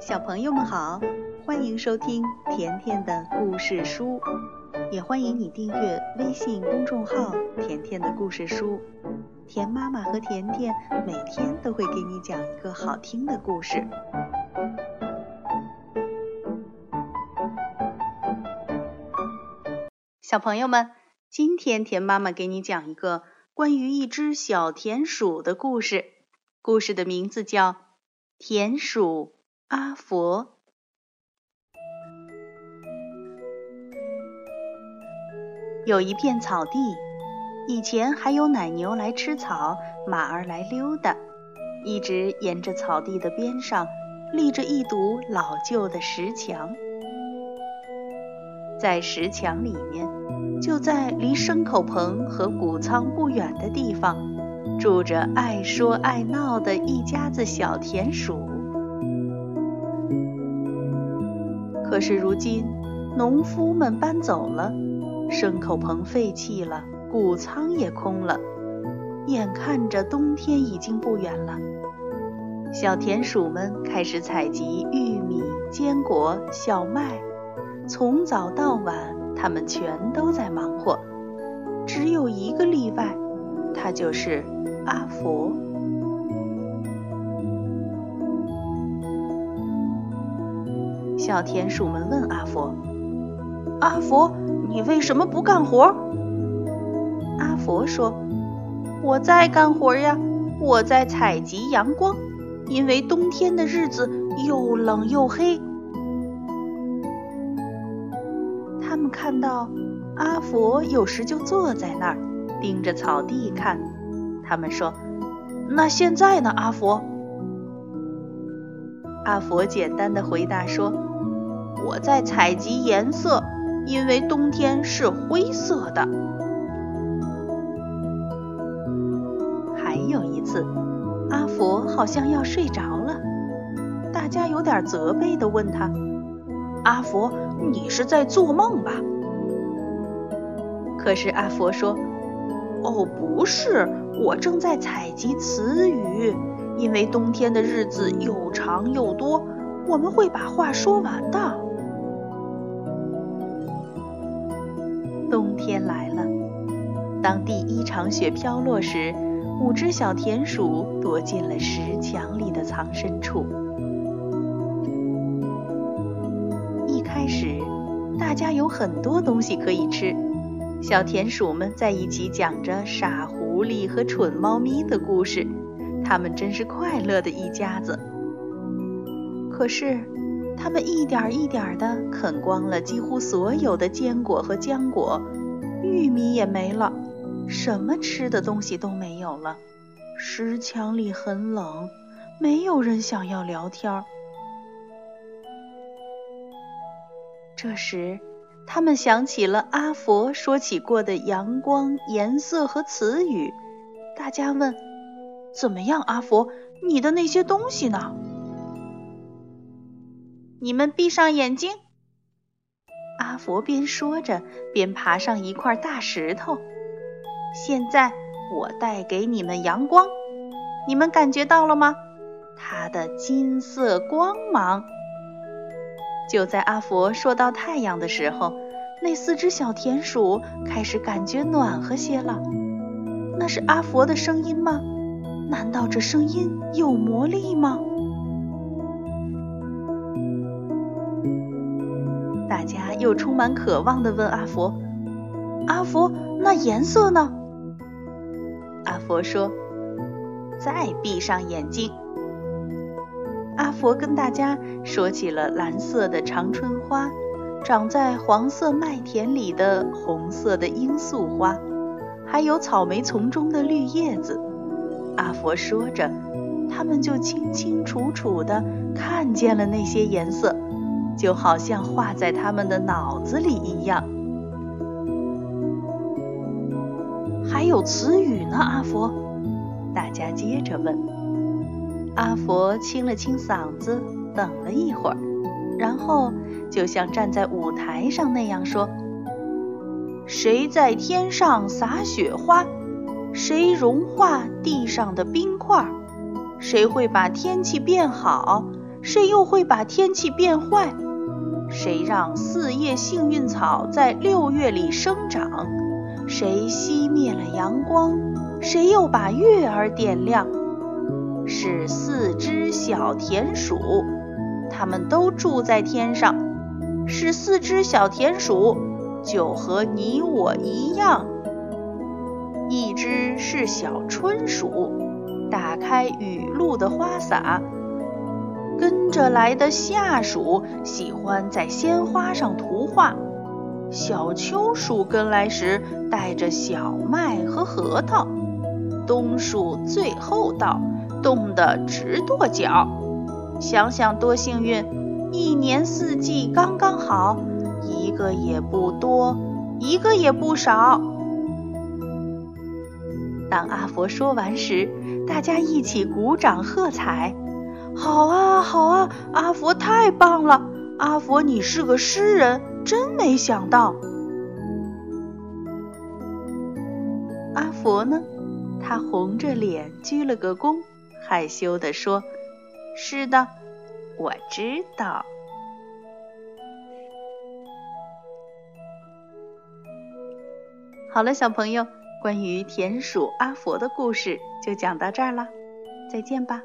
小朋友们好，欢迎收听甜甜的故事书，也欢迎你订阅微信公众号“甜甜的故事书”。甜妈妈和甜甜每天都会给你讲一个好听的故事。小朋友们，今天甜妈妈给你讲一个关于一只小田鼠的故事，故事的名字叫《田鼠》。阿佛有一片草地，以前还有奶牛来吃草，马儿来溜达。一直沿着草地的边上，立着一堵老旧的石墙。在石墙里面，就在离牲口棚和谷仓不远的地方，住着爱说爱闹的一家子小田鼠。可是如今，农夫们搬走了，牲口棚废弃了，谷仓也空了，眼看着冬天已经不远了。小田鼠们开始采集玉米、坚果、小麦，从早到晚，它们全都在忙活。只有一个例外，他就是阿佛。小田鼠们问阿佛：“阿佛，你为什么不干活？”阿佛说：“我在干活呀，我在采集阳光，因为冬天的日子又冷又黑。”他们看到阿佛有时就坐在那儿，盯着草地看。他们说：“那现在呢，阿佛？”阿佛简单的回答说。我在采集颜色，因为冬天是灰色的。还有一次，阿佛好像要睡着了，大家有点责备的问他：“阿佛，你是在做梦吧？”可是阿佛说：“哦，不是，我正在采集词语，因为冬天的日子又长又多，我们会把话说完的。”冬天来了，当第一场雪飘落时，五只小田鼠躲进了石墙里的藏身处。一开始，大家有很多东西可以吃，小田鼠们在一起讲着傻狐狸和蠢猫咪的故事，他们真是快乐的一家子。可是，他们一点一点地啃光了几乎所有的坚果和浆果，玉米也没了，什么吃的东西都没有了。石墙里很冷，没有人想要聊天。这时，他们想起了阿佛说起过的阳光、颜色和词语。大家问：“怎么样，阿佛？你的那些东西呢？”你们闭上眼睛。阿佛边说着，边爬上一块大石头。现在我带给你们阳光，你们感觉到了吗？它的金色光芒。就在阿佛说到太阳的时候，那四只小田鼠开始感觉暖和些了。那是阿佛的声音吗？难道这声音有魔力吗？又充满渴望地问阿佛：“阿佛，那颜色呢？”阿佛说：“再闭上眼睛。”阿佛跟大家说起了蓝色的长春花，长在黄色麦田里的红色的罂粟花，还有草莓丛中的绿叶子。阿佛说着，他们就清清楚楚地看见了那些颜色。就好像画在他们的脑子里一样。还有词语呢，阿佛。大家接着问。阿佛清了清嗓子，等了一会儿，然后就像站在舞台上那样说：“谁在天上撒雪花？谁融化地上的冰块？谁会把天气变好？”谁又会把天气变坏？谁让四叶幸运草在六月里生长？谁熄灭了阳光？谁又把月儿点亮？是四只小田鼠，它们都住在天上。是四只小田鼠，就和你我一样。一只是小春鼠，打开雨露的花洒。跟着来的夏鼠喜欢在鲜花上涂画。小秋鼠跟来时带着小麦和核桃。冬鼠最后到，冻得直跺脚。想想多幸运，一年四季刚刚好，一个也不多，一个也不少。当阿佛说完时，大家一起鼓掌喝彩。好啊，好啊，阿佛太棒了！阿佛，你是个诗人，真没想到。阿佛呢？他红着脸鞠了个躬，害羞地说：“是的，我知道。”好了，小朋友，关于田鼠阿佛的故事就讲到这儿了，再见吧。